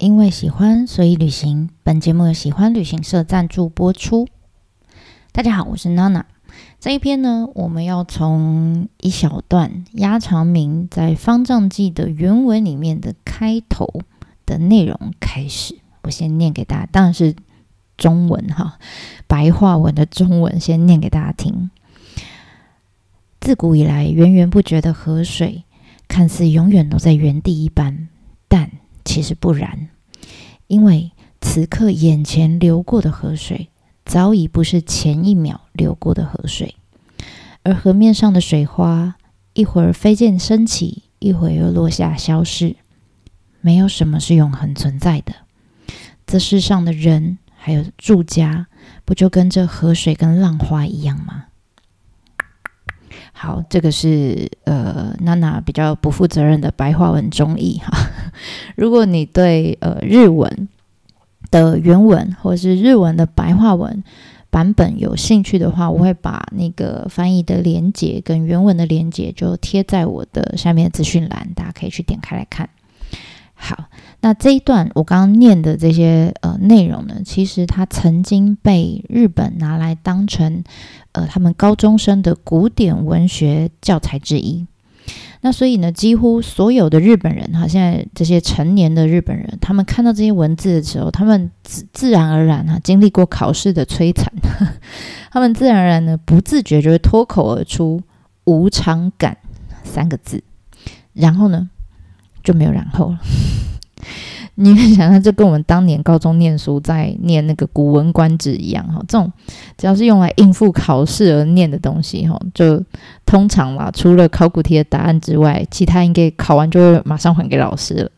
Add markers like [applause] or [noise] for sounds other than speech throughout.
因为喜欢，所以旅行。本节目由喜欢旅行社赞助播出。大家好，我是娜娜。这一篇呢，我们要从一小段鸭长明在《方丈记》的原文里面的开头的内容开始。我先念给大家，当然是中文哈，白话文的中文，先念给大家听。自古以来，源源不绝的河水，看似永远都在原地一般，但其实不然，因为此刻眼前流过的河水，早已不是前一秒流过的河水，而河面上的水花，一会儿飞溅升起，一会儿又落下消逝。没有什么是永恒存在的。这世上的人还有住家，不就跟这河水跟浪花一样吗？好，这个是呃娜娜比较不负责任的白话文中译哈。[laughs] 如果你对呃日文的原文或者是日文的白话文版本有兴趣的话，我会把那个翻译的连接跟原文的连接就贴在我的下面的资讯栏，大家可以去点开来看。好，那这一段我刚刚念的这些呃内容呢，其实它曾经被日本拿来当成呃他们高中生的古典文学教材之一。那所以呢，几乎所有的日本人哈，现在这些成年的日本人，他们看到这些文字的时候，他们自自然而然哈，经历过考试的摧残，[laughs] 他们自然而然呢，不自觉就会脱口而出“无常感”三个字，然后呢，就没有然后了。你可以想象，这跟我们当年高中念书在念那个《古文观止》一样哈。这种只要是用来应付考试而念的东西哈，就通常啦，除了考古题的答案之外，其他应该考完就会马上还给老师了。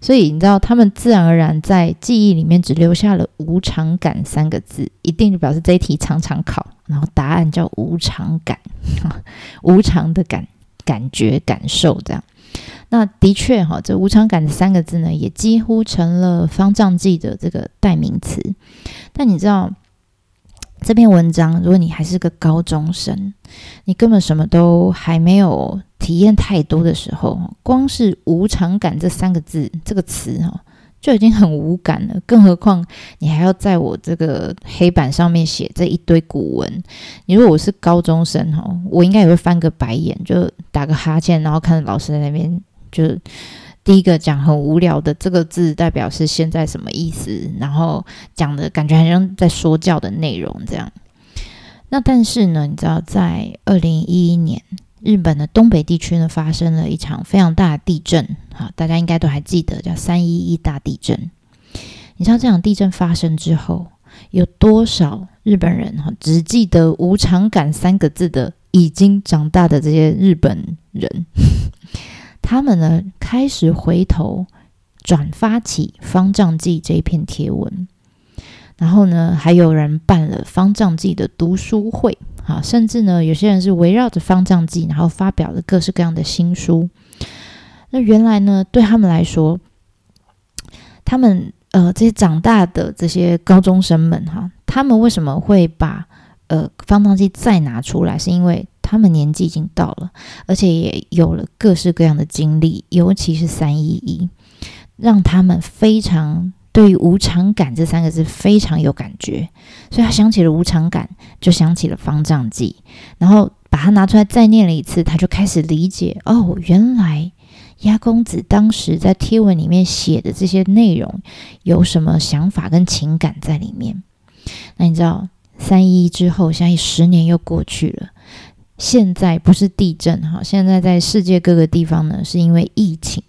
所以你知道，他们自然而然在记忆里面只留下了“无常感”三个字，一定就表示这一题常常考，然后答案叫“无常感”，[laughs] 无常的感感觉感受这样。那的确哈，这无常感的三个字呢，也几乎成了方丈记的这个代名词。但你知道，这篇文章，如果你还是个高中生，你根本什么都还没有体验太多的时候，光是无常感这三个字这个词哈，就已经很无感了。更何况你还要在我这个黑板上面写这一堆古文。你如果我是高中生哈，我应该也会翻个白眼，就打个哈欠，然后看着老师在那边。就第一个讲很无聊的这个字代表是现在什么意思，然后讲的感觉好像在说教的内容这样。那但是呢，你知道在二零一一年，日本的东北地区呢发生了一场非常大的地震，哈，大家应该都还记得叫三一一大地震。你知道这场地震发生之后，有多少日本人哈只记得“无常感”三个字的已经长大的这些日本人？他们呢开始回头转发起《方丈记》这一篇贴文，然后呢，还有人办了《方丈记》的读书会，啊，甚至呢，有些人是围绕着《方丈记》，然后发表了各式各样的新书。那原来呢，对他们来说，他们呃这些长大的这些高中生们，哈，他们为什么会把呃《方丈记》再拿出来，是因为。他们年纪已经到了，而且也有了各式各样的经历，尤其是三一一，让他们非常对于无常感这三个字非常有感觉，所以他想起了无常感，就想起了方丈记，然后把它拿出来再念了一次，他就开始理解哦，原来鸭公子当时在贴文里面写的这些内容有什么想法跟情感在里面。那你知道三一一之后，现在十年又过去了。现在不是地震哈，现在在世界各个地方呢，是因为疫情，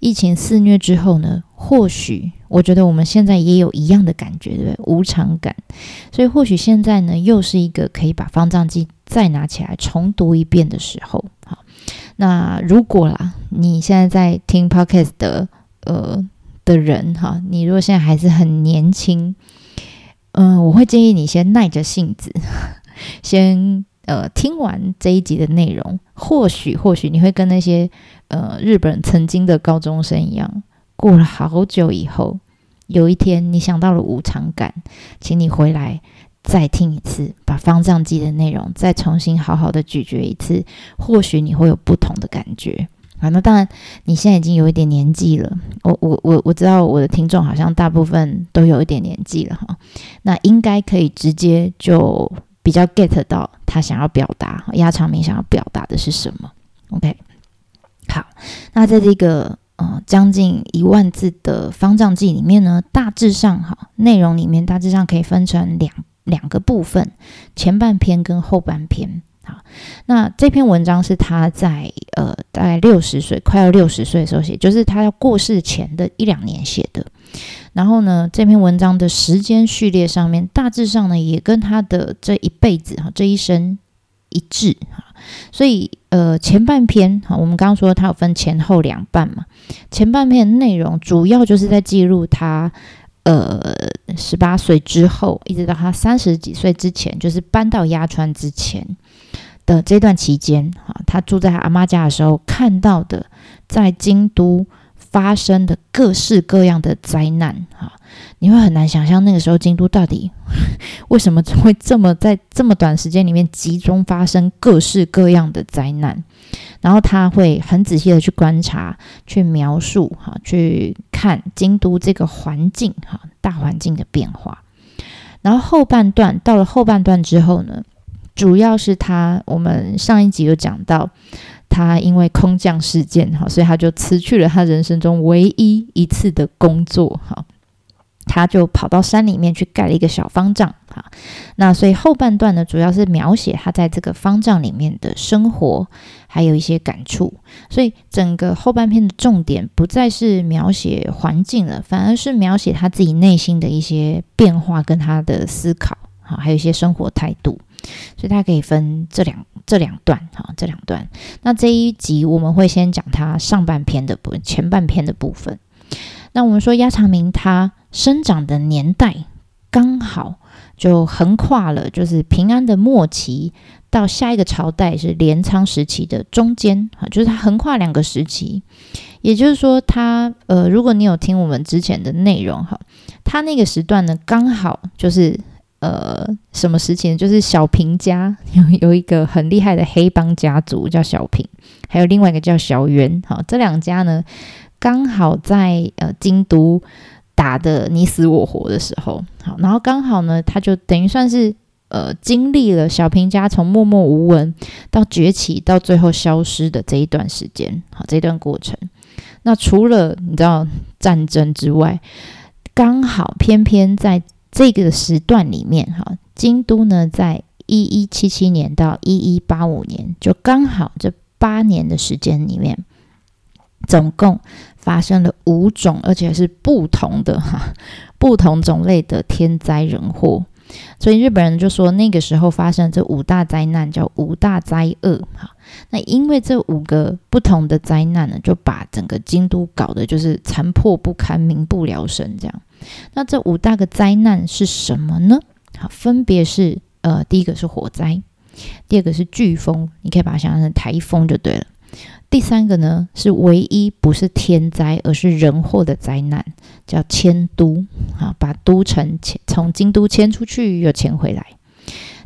疫情肆虐之后呢，或许我觉得我们现在也有一样的感觉，对不对？无常感，所以或许现在呢，又是一个可以把方丈记再拿起来重读一遍的时候。好，那如果啦，你现在在听 podcast 的呃的人哈，你如果现在还是很年轻，嗯，我会建议你先耐着性子，[laughs] 先。呃，听完这一集的内容，或许或许你会跟那些呃日本曾经的高中生一样，过了好久以后，有一天你想到了无常感，请你回来再听一次，把方丈记的内容再重新好好的咀嚼一次，或许你会有不同的感觉。啊，那当然，你现在已经有一点年纪了。我我我我知道我的听众好像大部分都有一点年纪了哈。那应该可以直接就比较 get 到他想要表达，压长明想要表达的是什么。OK，好，那在这个呃将近一万字的方丈记里面呢，大致上哈内容里面大致上可以分成两两个部分，前半篇跟后半篇。好，那这篇文章是他在呃大概六十岁，快要六十岁的时候写，就是他要过世前的一两年写的。然后呢，这篇文章的时间序列上面，大致上呢也跟他的这一辈子哈这一生一致哈。所以呃前半篇哈，我们刚刚说他有分前后两半嘛，前半篇内容主要就是在记录他呃十八岁之后，一直到他三十几岁之前，就是搬到鸭川之前。的这段期间，哈，他住在阿妈家的时候，看到的在京都发生的各式各样的灾难，哈，你会很难想象那个时候京都到底 [laughs] 为什么会这么在这么短时间里面集中发生各式各样的灾难。然后他会很仔细的去观察、去描述，哈，去看京都这个环境，哈，大环境的变化。然后后半段到了后半段之后呢？主要是他，我们上一集有讲到，他因为空降事件哈，所以他就辞去了他人生中唯一一次的工作哈，他就跑到山里面去盖了一个小方丈哈。那所以后半段呢，主要是描写他在这个方丈里面的生活，还有一些感触。所以整个后半篇的重点不再是描写环境了，反而是描写他自己内心的一些变化跟他的思考，好，还有一些生活态度。所以它可以分这两这两段哈，这两段。那这一集我们会先讲它上半篇的部前半篇的部分。那我们说鸭长明他生长的年代刚好就横跨了，就是平安的末期到下一个朝代是镰仓时期的中间哈，就是他横跨两个时期。也就是说，他呃，如果你有听我们之前的内容哈，他那个时段呢刚好就是。呃，什么时期？就是小平家 [laughs] 有有一个很厉害的黑帮家族叫小平，还有另外一个叫小圆。好，这两家呢，刚好在呃京都打的你死我活的时候，好，然后刚好呢，他就等于算是呃经历了小平家从默默无闻到崛起到最后消失的这一段时间，好，这段过程。那除了你知道战争之外，刚好偏偏在。这个时段里面，哈，京都呢，在一一七七年到一一八五年，就刚好这八年的时间里面，总共发生了五种，而且是不同的哈，[laughs] 不同种类的天灾人祸。所以日本人就说，那个时候发生这五大灾难叫五大灾厄，哈。那因为这五个不同的灾难呢，就把整个京都搞得就是残破不堪、民不聊生这样。那这五大个灾难是什么呢？好，分别是呃，第一个是火灾，第二个是飓风，你可以把它想象成台风就对了。第三个呢是唯一不是天灾，而是人祸的灾难，叫迁都啊，把都城迁从京都迁出去又迁回来。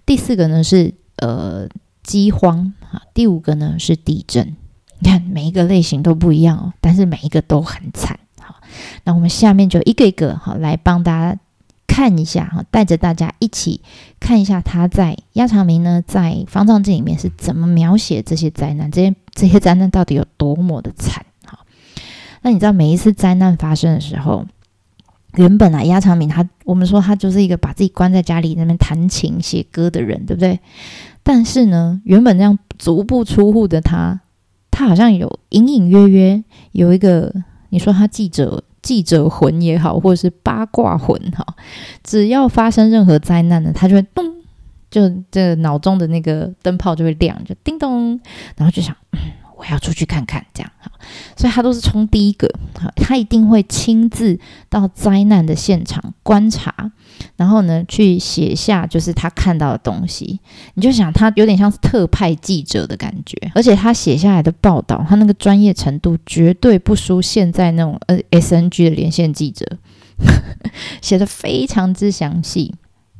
第四个呢是呃饥荒啊，第五个呢是地震。你看每一个类型都不一样哦，但是每一个都很惨。好那我们下面就一个一个好来帮大家看一下哈，带着大家一起看一下他在鸭长明呢在《方丈记》里面是怎么描写这些灾难，这些这些灾难到底有多么的惨哈？那你知道每一次灾难发生的时候，原本啊鸭长明他我们说他就是一个把自己关在家里那边弹琴写歌的人，对不对？但是呢，原本这样足不出户的他，他好像有隐隐约约有一个。你说他记者记者魂也好，或者是八卦魂哈，只要发生任何灾难呢，他就会咚，就这脑中的那个灯泡就会亮，就叮咚，然后就想。我要出去看看，这样哈，所以他都是冲第一个，他一定会亲自到灾难的现场观察，然后呢，去写下就是他看到的东西。你就想他有点像是特派记者的感觉，而且他写下来的报道，他那个专业程度绝对不输现在那种呃 S N G 的连线记者，[laughs] 写的非常之详细。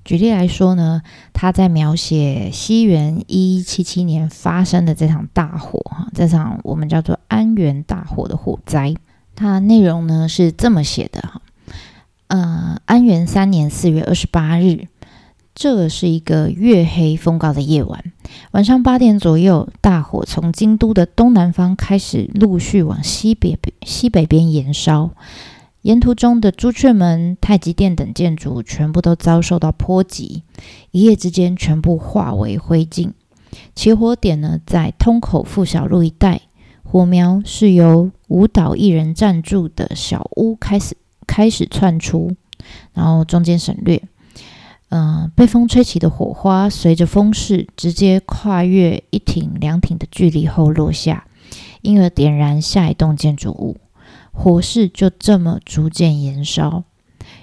举例来说呢，他在描写西元一七七年发生的这场大火，哈，这场我们叫做安源大火的火灾。它内容呢是这么写的，哈，呃，安元三年四月二十八日，这是一个月黑风高的夜晚，晚上八点左右，大火从京都的东南方开始陆续往西北西北边延烧。沿途中的朱雀门、太极殿等建筑全部都遭受到波及，一夜之间全部化为灰烬。起火点呢，在通口附小路一带，火苗是由舞蹈艺人暂住的小屋开始开始窜出，然后中间省略。嗯，被风吹起的火花，随着风势直接跨越一挺两挺的距离后落下，因而点燃下一栋建筑物。火势就这么逐渐延烧，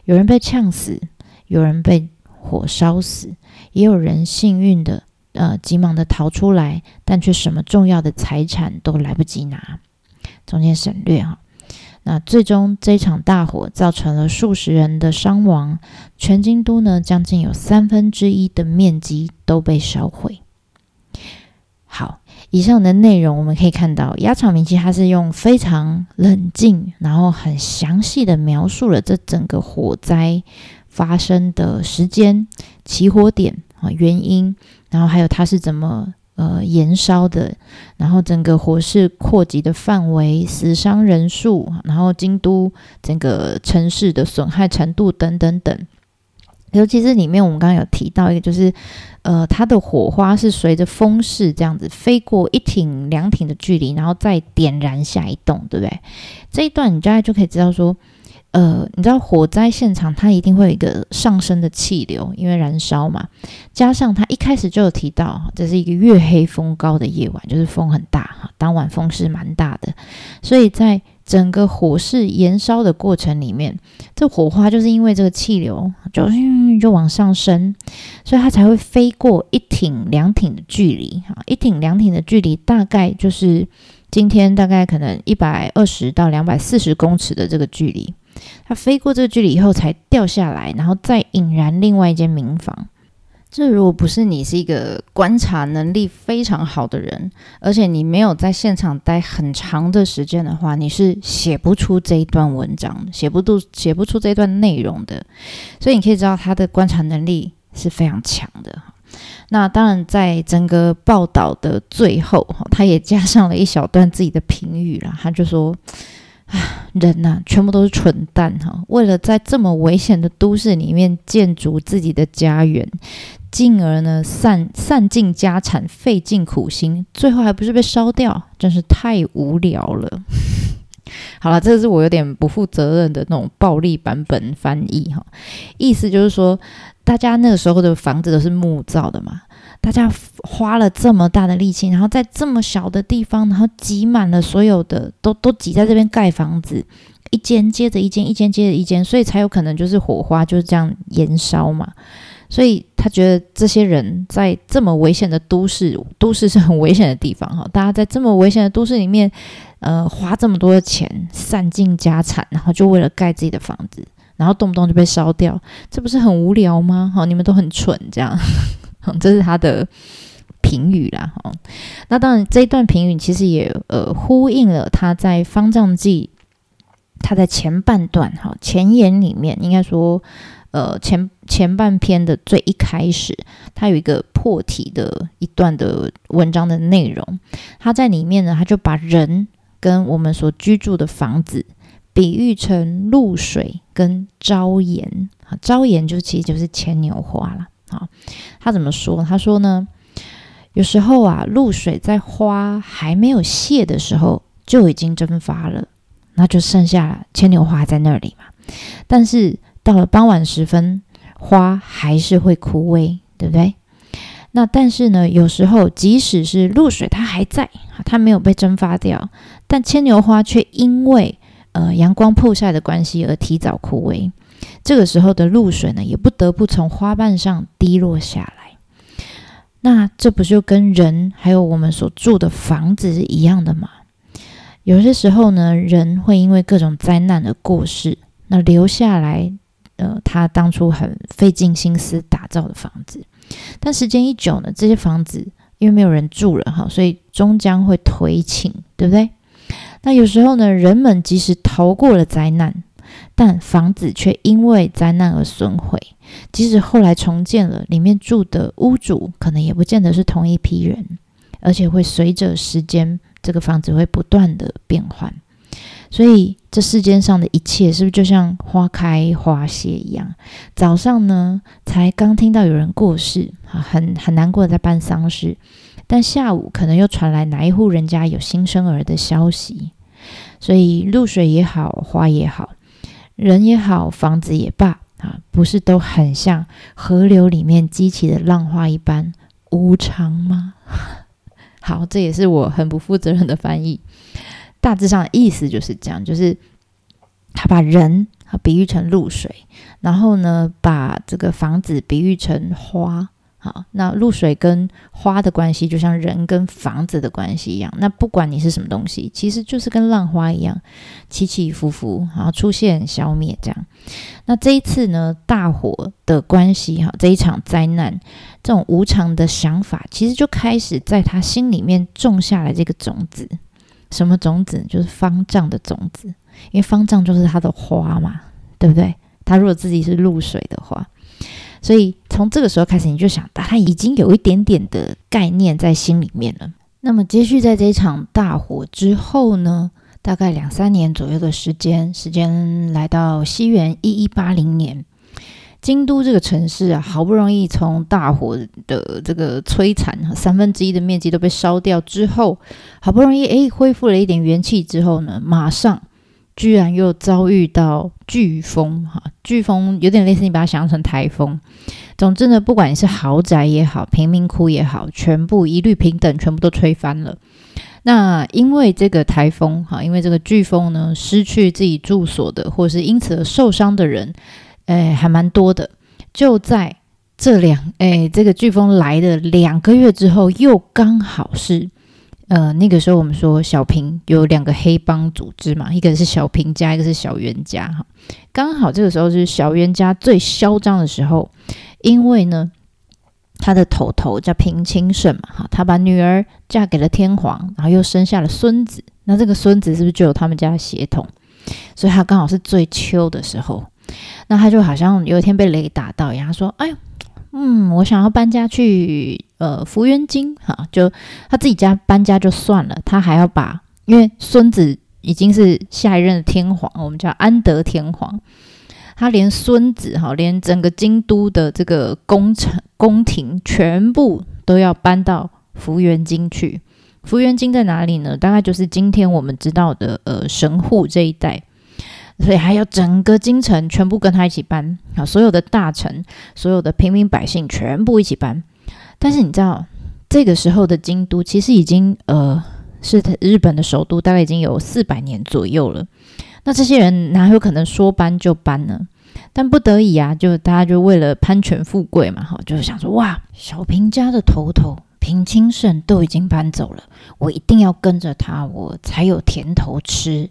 有人被呛死，有人被火烧死，也有人幸运的呃急忙的逃出来，但却什么重要的财产都来不及拿。中间省略哈。那最终这场大火造成了数十人的伤亡，全京都呢将近有三分之一的面积都被烧毁。好。以上的内容我们可以看到，鸭场明记它是用非常冷静，然后很详细的描述了这整个火灾发生的时间、起火点啊、原因，然后还有它是怎么呃燃烧的，然后整个火势扩及的范围、死伤人数，然后京都整个城市的损害程度等等等。尤其是里面我们刚刚有提到一个，就是，呃，它的火花是随着风势这样子飞过一挺两挺的距离，然后再点燃下一栋，对不对？这一段你大概就可以知道说，呃，你知道火灾现场它一定会有一个上升的气流，因为燃烧嘛，加上它一开始就有提到，这是一个月黑风高的夜晚，就是风很大哈，当晚风势蛮大的，所以在整个火势燃烧的过程里面，这火花就是因为这个气流就就往上升，所以它才会飞过一挺两挺的距离哈，一挺两挺的距离大概就是今天大概可能一百二十到两百四十公尺的这个距离，它飞过这个距离以后才掉下来，然后再引燃另外一间民房。这如果不是你是一个观察能力非常好的人，而且你没有在现场待很长的时间的话，你是写不出这一段文章，写不出写不出这段内容的。所以你可以知道他的观察能力是非常强的。那当然，在整个报道的最后，他也加上了一小段自己的评语了。他就说：“啊，人呐，全部都是蠢蛋哈！为了在这么危险的都市里面建筑自己的家园。”进而呢，散散尽家产，费尽苦心，最后还不是被烧掉？真是太无聊了。[laughs] 好了，这是我有点不负责任的那种暴力版本翻译哈。意思就是说，大家那个时候的房子都是木造的嘛，大家花了这么大的力气，然后在这么小的地方，然后挤满了所有的，都都挤在这边盖房子，一间接着一间，一间接着一间，所以才有可能就是火花就是这样燃烧嘛。所以他觉得这些人在这么危险的都市，都市是很危险的地方哈。大家在这么危险的都市里面，呃，花这么多的钱，散尽家产，然后就为了盖自己的房子，然后动不动就被烧掉，这不是很无聊吗？哈，你们都很蠢，这样，[laughs] 这是他的评语啦。哈，那当然这一段评语其实也呃呼应了他在《方丈记》他在前半段哈前言里面应该说。呃，前前半篇的最一开始，它有一个破题的一段的文章的内容，它在里面呢，它就把人跟我们所居住的房子比喻成露水跟朝颜啊，朝颜就其实就是牵牛花了啊。他怎么说？他说呢，有时候啊，露水在花还没有谢的时候就已经蒸发了，那就剩下牵牛花在那里嘛，但是。到了傍晚时分，花还是会枯萎，对不对？那但是呢，有时候即使是露水，它还在，它没有被蒸发掉，但牵牛花却因为呃阳光曝晒的关系而提早枯萎。这个时候的露水呢，也不得不从花瓣上滴落下来。那这不就跟人还有我们所住的房子是一样的吗？有些时候呢，人会因为各种灾难而过世，那留下来。呃，他当初很费尽心思打造的房子。但时间一久呢，这些房子因为没有人住了哈，所以终将会颓倾，对不对？那有时候呢，人们即使逃过了灾难，但房子却因为灾难而损毁。即使后来重建了，里面住的屋主可能也不见得是同一批人，而且会随着时间，这个房子会不断的变换。所以，这世间上的一切是不是就像花开花谢一样？早上呢，才刚听到有人过世，很很难过的在办丧事，但下午可能又传来哪一户人家有新生儿的消息。所以，露水也好，花也好，人也好，房子也罢，啊，不是都很像河流里面激起的浪花一般无常吗？[laughs] 好，这也是我很不负责任的翻译。大致上的意思就是这样，就是他把人比喻成露水，然后呢，把这个房子比喻成花。好，那露水跟花的关系，就像人跟房子的关系一样。那不管你是什么东西，其实就是跟浪花一样，起起伏伏，然后出现、消灭这样。那这一次呢，大火的关系，哈，这一场灾难，这种无常的想法，其实就开始在他心里面种下了这个种子。什么种子？就是方丈的种子，因为方丈就是他的花嘛，对不对？他如果自己是露水的话，所以从这个时候开始，你就想到他已经有一点点的概念在心里面了。那么，接续在这场大火之后呢，大概两三年左右的时间，时间来到西元一一八零年。京都这个城市啊，好不容易从大火的这个摧残，三分之一的面积都被烧掉之后，好不容易诶恢复了一点元气之后呢，马上居然又遭遇到飓风哈！飓风有点类似你把它想象成台风。总之呢，不管你是豪宅也好，贫民窟也好，全部一律平等，全部都吹翻了。那因为这个台风哈，因为这个飓风呢，失去自己住所的，或是因此而受伤的人。哎，还蛮多的。就在这两哎，这个飓风来的两个月之后，又刚好是呃那个时候，我们说小平有两个黑帮组织嘛，一个是小平家，一个是小袁家哈。刚好这个时候是小袁家最嚣张的时候，因为呢，他的头头叫平清盛嘛哈，他把女儿嫁给了天皇，然后又生下了孙子，那这个孙子是不是就有他们家的血统？所以他刚好是最秋的时候。那他就好像有一天被雷打到一样，他说：“哎呀，嗯，我想要搬家去呃福元京哈，就他自己家搬家就算了，他还要把，因为孙子已经是下一任的天皇，我们叫安德天皇，他连孙子哈，连整个京都的这个宫城宫廷全部都要搬到福元京去。福元京在哪里呢？大概就是今天我们知道的呃神户这一带。”所以还有整个京城全部跟他一起搬啊，所有的大臣、所有的平民百姓全部一起搬。但是你知道，这个时候的京都其实已经呃是日本的首都，大概已经有四百年左右了。那这些人哪有可能说搬就搬呢？但不得已啊，就大家就为了攀权富贵嘛，哈，就是想说哇，小平家的头头平清盛都已经搬走了，我一定要跟着他，我才有甜头吃。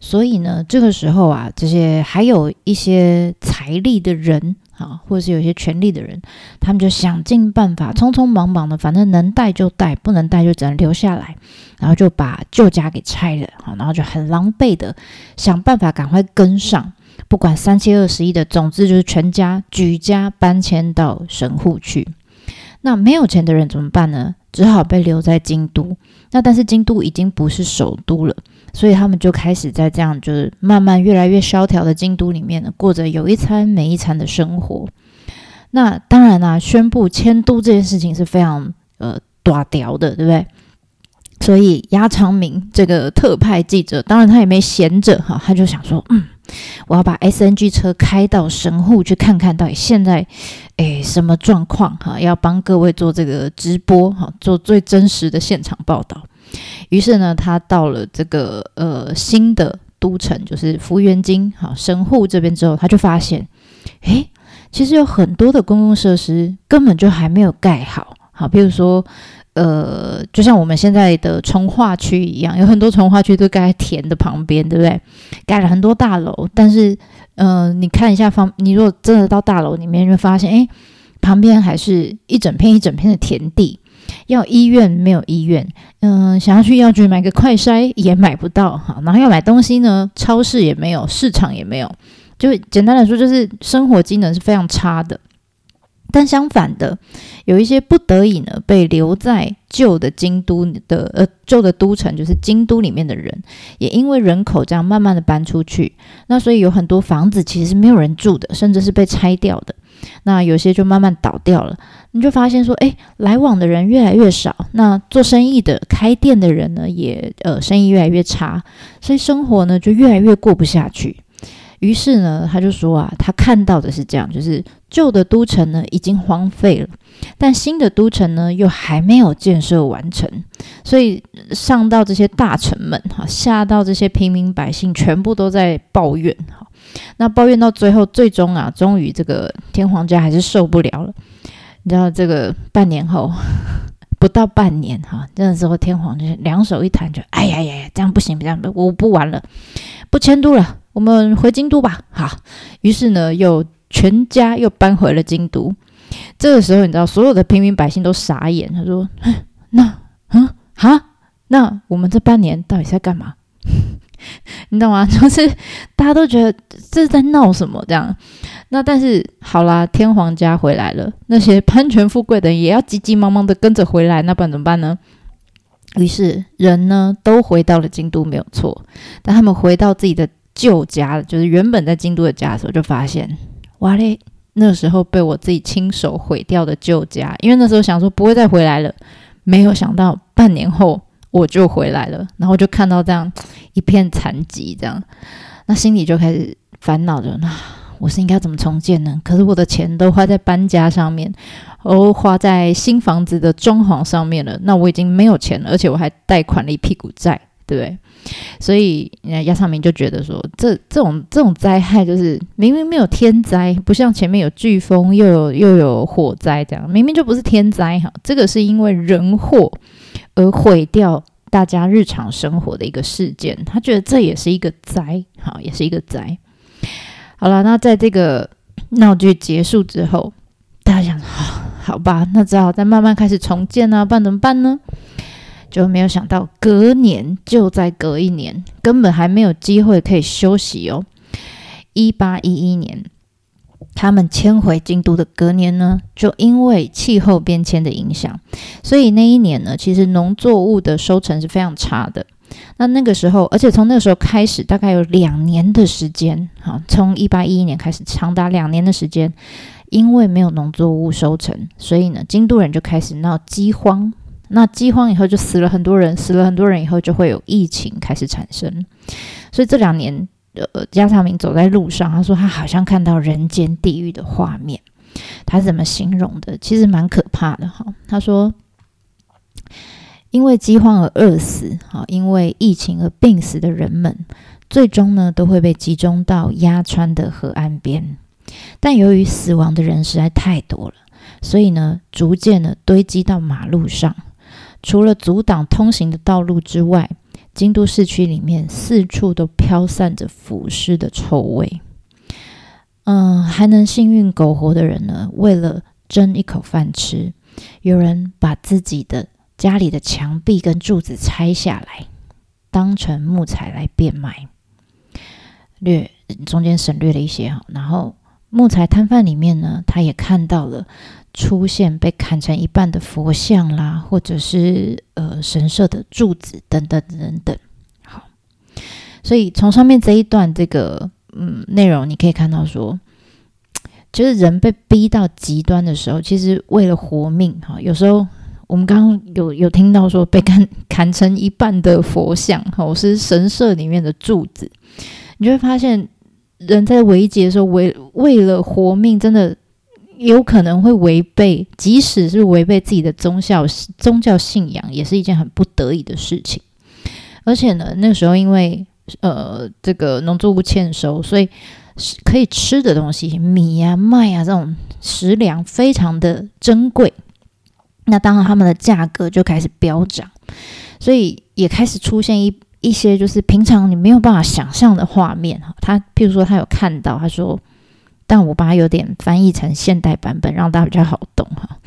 所以呢，这个时候啊，这些还有一些财力的人啊，或者是有些权力的人，他们就想尽办法，匆匆忙忙的，反正能带就带，不能带就只能留下来，然后就把旧家给拆了，好，然后就很狼狈的想办法赶快跟上，不管三七二十一的，总之就是全家举家搬迁到神户去。那没有钱的人怎么办呢？只好被留在京都。那但是京都已经不是首都了。所以他们就开始在这样，就是慢慢越来越萧条的京都里面呢，过着有一餐没一餐的生活。那当然啦，宣布迁都这件事情是非常呃短屌的，对不对？所以鸭长明这个特派记者，当然他也没闲着哈，他就想说，嗯，我要把 SNG 车开到神户去看看到底现在诶什么状况哈，要帮各位做这个直播哈，做最真实的现场报道。于是呢，他到了这个呃新的都城，就是福元京哈神户这边之后，他就发现，诶，其实有很多的公共设施根本就还没有盖好，好，比如说，呃，就像我们现在的从化区一样，有很多从化区都盖在田的旁边，对不对？盖了很多大楼，但是，嗯，你看一下方，你如果真的到大楼里面，就发现，诶。旁边还是一整片一整片的田地。要医院没有医院，嗯，想要去药局买个快筛也买不到哈。然后要买东西呢，超市也没有，市场也没有。就简单来说，就是生活机能是非常差的。但相反的，有一些不得已呢，被留在旧的京都的呃旧的都城，就是京都里面的人，也因为人口这样慢慢的搬出去，那所以有很多房子其实是没有人住的，甚至是被拆掉的。那有些就慢慢倒掉了，你就发现说，哎，来往的人越来越少，那做生意的、开店的人呢，也呃生意越来越差，所以生活呢就越来越过不下去。于是呢，他就说啊，他看到的是这样，就是旧的都城呢已经荒废了，但新的都城呢又还没有建设完成，所以上到这些大臣们哈，下到这些平民百姓，全部都在抱怨哈。那抱怨到最后，最终啊，终于这个天皇家还是受不了了。你知道，这个半年后，[laughs] 不到半年哈，这时候天皇就是两手一摊，就哎呀呀呀，这样不行，这样我不玩了，不迁都了。我们回京都吧，好。于是呢，又全家又搬回了京都。这个时候，你知道，所有的平民百姓都傻眼。他说：“那，嗯，哈，那我们这半年到底在干嘛？[laughs] 你懂吗？就是大家都觉得这是在闹什么这样。那但是好啦，天皇家回来了，那些攀权富贵的也要急急忙忙的跟着回来，那不然怎么办呢？于是人呢都回到了京都，没有错。但他们回到自己的。旧家就是原本在京都的家的时候，就发现哇嘞，那时候被我自己亲手毁掉的旧家，因为那时候想说不会再回来了，没有想到半年后我就回来了，然后就看到这样一片残疾，这样，那心里就开始烦恼着，那我是应该怎么重建呢？可是我的钱都花在搬家上面，都花在新房子的装潢上面了，那我已经没有钱了，而且我还贷款了一屁股债，对不对？所以，亚尚明就觉得说，这这种这种灾害，就是明明没有天灾，不像前面有飓风，又有又有火灾这样，明明就不是天灾哈。这个是因为人祸而毁掉大家日常生活的一个事件，他觉得这也是一个灾，好，也是一个灾。好了，那在这个闹剧结束之后，大家想，好，好吧，那只好再慢慢开始重建啊，不然怎么办呢？就没有想到，隔年就在隔一年，根本还没有机会可以休息哦。一八一一年，他们迁回京都的隔年呢，就因为气候变迁的影响，所以那一年呢，其实农作物的收成是非常差的。那那个时候，而且从那个时候开始，大概有两年的时间，好，从一八一一年开始，长达两年的时间，因为没有农作物收成，所以呢，京都人就开始闹饥荒。那饥荒以后就死了很多人，死了很多人以后就会有疫情开始产生，所以这两年，呃，加长明走在路上，他说他好像看到人间地狱的画面，他怎么形容的？其实蛮可怕的哈。他说，因为饥荒而饿死，哈，因为疫情而病死的人们，最终呢都会被集中到鸭川的河岸边，但由于死亡的人实在太多了，所以呢，逐渐的堆积到马路上。除了阻挡通行的道路之外，京都市区里面四处都飘散着腐尸的臭味。嗯，还能幸运苟活的人呢，为了争一口饭吃，有人把自己的家里的墙壁跟柱子拆下来，当成木材来变卖。略中间省略了一些哈，然后木材摊贩里面呢，他也看到了。出现被砍成一半的佛像啦，或者是呃神社的柱子等等等等。好，所以从上面这一段这个嗯内容，你可以看到说，就是人被逼到极端的时候，其实为了活命哈，有时候我们刚刚有有听到说被砍砍成一半的佛像，哈，是神社里面的柱子，你就会发现人在危急的时候为为了活命，真的。有可能会违背，即使是违背自己的宗教宗教信仰，也是一件很不得已的事情。而且呢，那时候因为呃这个农作物欠收，所以可以吃的东西，米呀、麦呀这种食粮非常的珍贵。那当然，他们的价格就开始飙涨，所以也开始出现一一些就是平常你没有办法想象的画面哈。他譬如说，他有看到，他说。但我把它有点翻译成现代版本，让大家比较好懂哈。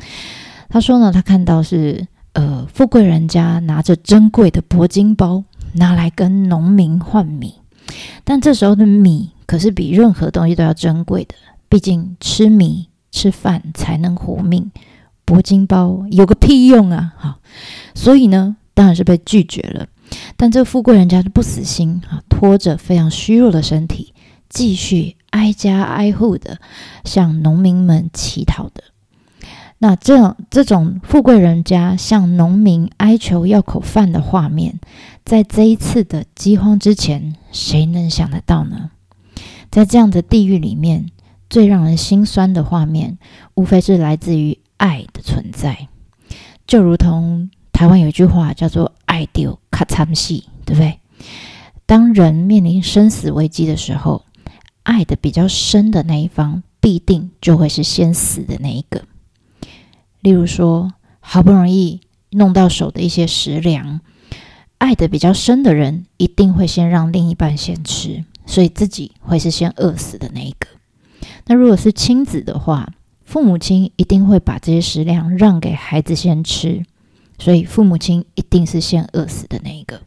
他说呢，他看到是呃，富贵人家拿着珍贵的铂金包，拿来跟农民换米，但这时候的米可是比任何东西都要珍贵的，毕竟吃米吃饭才能活命，铂金包有个屁用啊！哈，所以呢，当然是被拒绝了。但这富贵人家就不死心啊，拖着非常虚弱的身体，继续挨家挨户的向农民们乞讨的。那这这种富贵人家向农民哀求要口饭的画面，在这一次的饥荒之前，谁能想得到呢？在这样的地狱里面，最让人心酸的画面，无非是来自于爱的存在，就如同。台湾有一句话叫做“爱丢卡惨戏”，对不对？当人面临生死危机的时候，爱的比较深的那一方，必定就会是先死的那一个。例如说，好不容易弄到手的一些食粮，爱的比较深的人，一定会先让另一半先吃，所以自己会是先饿死的那一个。那如果是亲子的话，父母亲一定会把这些食粮让给孩子先吃。所以父母亲一定是先饿死的那一个。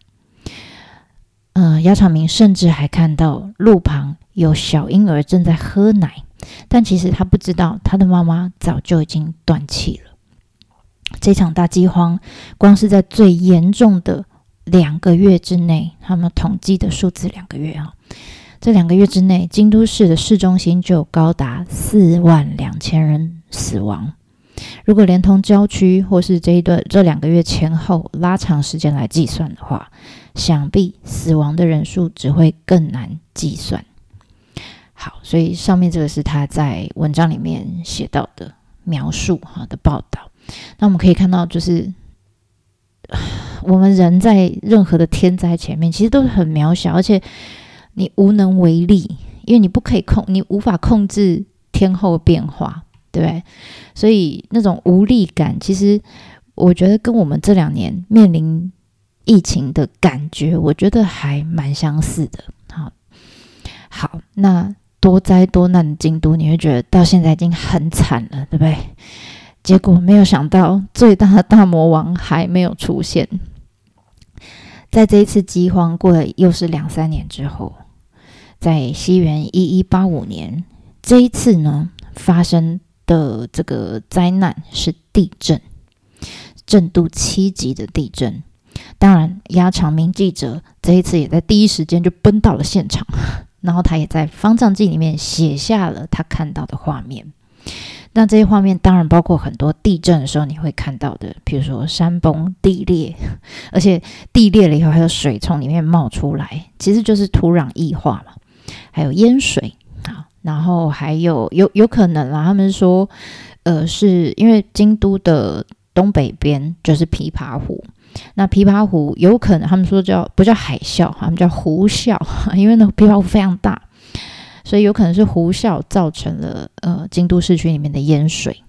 嗯，姚长明甚至还看到路旁有小婴儿正在喝奶，但其实他不知道他的妈妈早就已经断气了。这场大饥荒，光是在最严重的两个月之内，他们统计的数字两个月啊，这两个月之内，京都市的市中心就高达四万两千人死亡。如果连同郊区或是这一段这两个月前后拉长时间来计算的话，想必死亡的人数只会更难计算。好，所以上面这个是他在文章里面写到的描述哈的报道。那我们可以看到，就是 [sighs] 我们人在任何的天灾前面，其实都是很渺小，而且你无能为力，因为你不可以控，你无法控制天后变化。对，所以那种无力感，其实我觉得跟我们这两年面临疫情的感觉，我觉得还蛮相似的。好，好，那多灾多难的京都，你会觉得到现在已经很惨了，对不对？结果没有想到，最大的大魔王还没有出现。在这一次饥荒过了又是两三年之后，在西元一一八五年，这一次呢发生。的这个灾难是地震，震度七级的地震。当然，鸭长明记者这一次也在第一时间就奔到了现场，[laughs] 然后他也在方丈记里面写下了他看到的画面。那这些画面当然包括很多地震的时候你会看到的，比如说山崩地裂，[laughs] 而且地裂了以后还有水从里面冒出来，其实就是土壤异化嘛，还有淹水啊。然后还有有有可能啦，他们说，呃，是因为京都的东北边就是琵琶湖，那琵琶湖有可能他们说叫不叫海啸，他们叫湖啸，[laughs] 因为那琵琶湖非常大，所以有可能是湖啸造成了呃京都市区里面的淹水，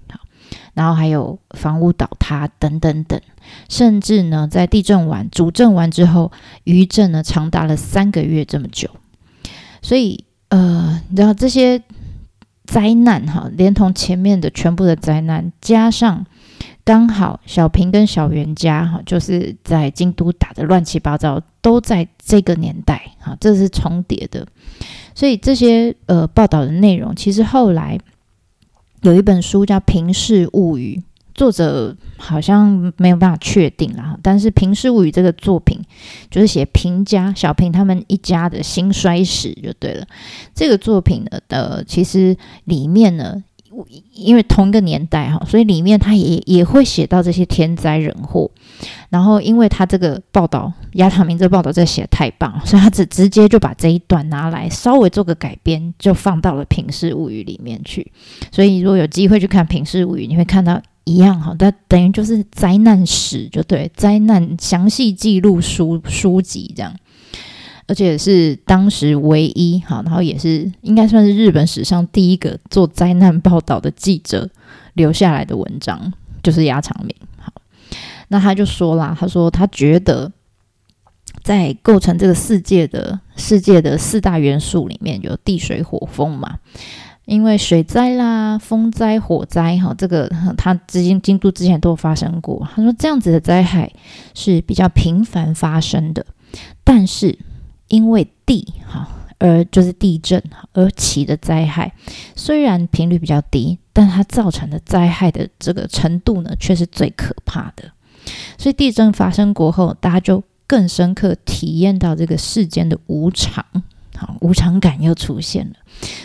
然后还有房屋倒塌等等等，甚至呢在地震完主震完之后余震呢长达了三个月这么久，所以。呃，你知道这些灾难哈，连同前面的全部的灾难，加上刚好小平跟小袁家哈，就是在京都打的乱七八糟，都在这个年代哈，这是重叠的。所以这些呃报道的内容，其实后来有一本书叫《平氏物语》。作者好像没有办法确定啦，但是《平氏物语》这个作品就是写平家小平他们一家的兴衰史就对了。这个作品呢，呃，其实里面呢，因为同一个年代哈，所以里面他也也会写到这些天灾人祸。然后，因为他这个报道，亚塔明这报道这写的太棒，所以他直直接就把这一段拿来稍微做个改编，就放到了《平氏物语》里面去。所以，如果有机会去看《平氏物语》，你会看到。一样哈，它等于就是灾难史，就对灾难详细记录书书籍这样，而且是当时唯一哈，然后也是应该算是日本史上第一个做灾难报道的记者留下来的文章，就是鸭长明。好，那他就说啦，他说他觉得在构成这个世界的世界的四大元素里面有地水火风嘛。因为水灾啦、风灾、火灾，哈，这个他资金京都之前都有发生过。他说这样子的灾害是比较频繁发生的，但是因为地哈而就是地震而起的灾害，虽然频率比较低，但它造成的灾害的这个程度呢，却是最可怕的。所以地震发生过后，大家就更深刻体验到这个世间的无常。好，无常感又出现了，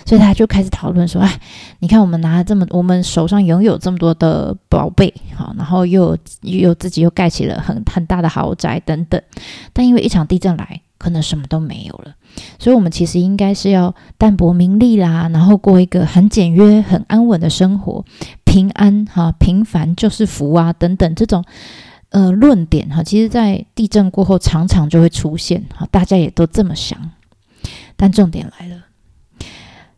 所以他就开始讨论说：“哎，你看我们拿了这么，我们手上拥有这么多的宝贝，好，然后又又自己又盖起了很很大的豪宅等等，但因为一场地震来，可能什么都没有了。所以，我们其实应该是要淡泊名利啦，然后过一个很简约、很安稳的生活，平安哈，平凡就是福啊，等等这种呃论点哈，其实在地震过后常常就会出现哈，大家也都这么想。”但重点来了，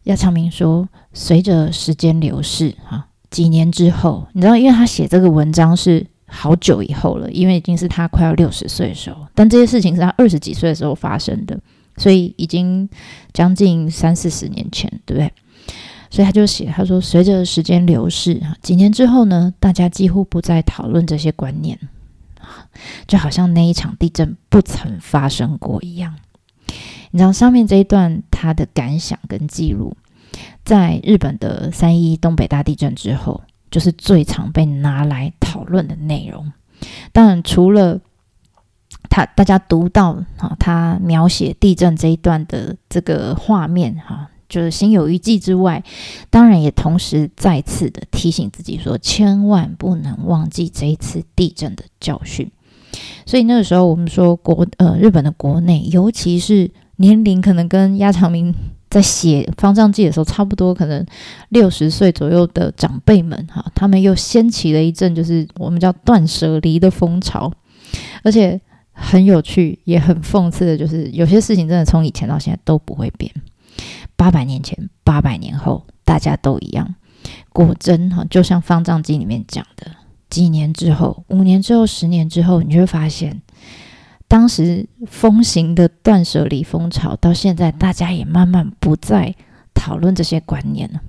亚长明说，随着时间流逝，哈，几年之后，你知道，因为他写这个文章是好久以后了，因为已经是他快要六十岁的时候，但这些事情是他二十几岁的时候发生的，所以已经将近三四十年前，对不对？所以他就写，他说，随着时间流逝，哈，几年之后呢，大家几乎不再讨论这些观念，就好像那一场地震不曾发生过一样。你知道上面这一段他的感想跟记录，在日本的三一东北大地震之后，就是最常被拿来讨论的内容。当然，除了他大家读到哈，他描写地震这一段的这个画面哈，就是心有余悸之外，当然也同时再次的提醒自己说，千万不能忘记这一次地震的教训。所以那个时候，我们说国呃日本的国内，尤其是年龄可能跟鸭长明在写《方丈记》的时候差不多，可能六十岁左右的长辈们，哈，他们又掀起了一阵就是我们叫断舍离的风潮，而且很有趣，也很讽刺的，就是有些事情真的从以前到现在都不会变，八百年前、八百年后，大家都一样。果真哈，就像《方丈记》里面讲的，几年之后、五年之后、十年之后，你就会发现。当时风行的断舍离风潮，到现在大家也慢慢不再讨论这些观念了。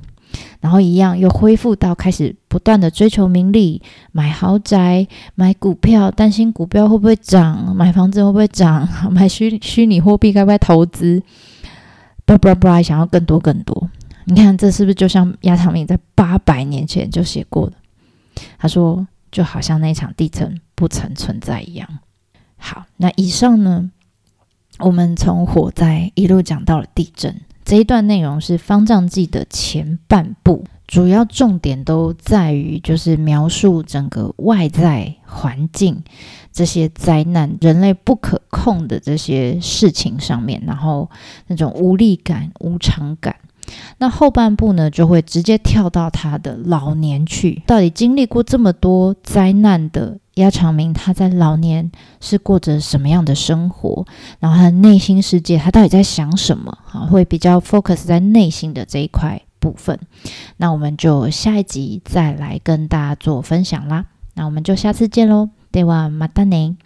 然后一样又恢复到开始不断的追求名利，买豪宅、买股票，担心股票会不会涨，买房子会不会涨，[laughs] 买虚虚拟货币该不该投资，不不不，想要更多更多。你看这是不是就像亚长明在八百年前就写过的？他说，就好像那场地震不曾存在一样。好，那以上呢，我们从火灾一路讲到了地震。这一段内容是《方丈记》的前半部，主要重点都在于就是描述整个外在环境这些灾难、人类不可控的这些事情上面，然后那种无力感、无常感。那后半部呢，就会直接跳到他的老年去，到底经历过这么多灾难的。鸭长明他在老年是过着什么样的生活？然后他的内心世界，他到底在想什么？啊，会比较 focus 在内心的这一块部分。那我们就下一集再来跟大家做分享啦。那我们就下次见喽，对哇，马达宁。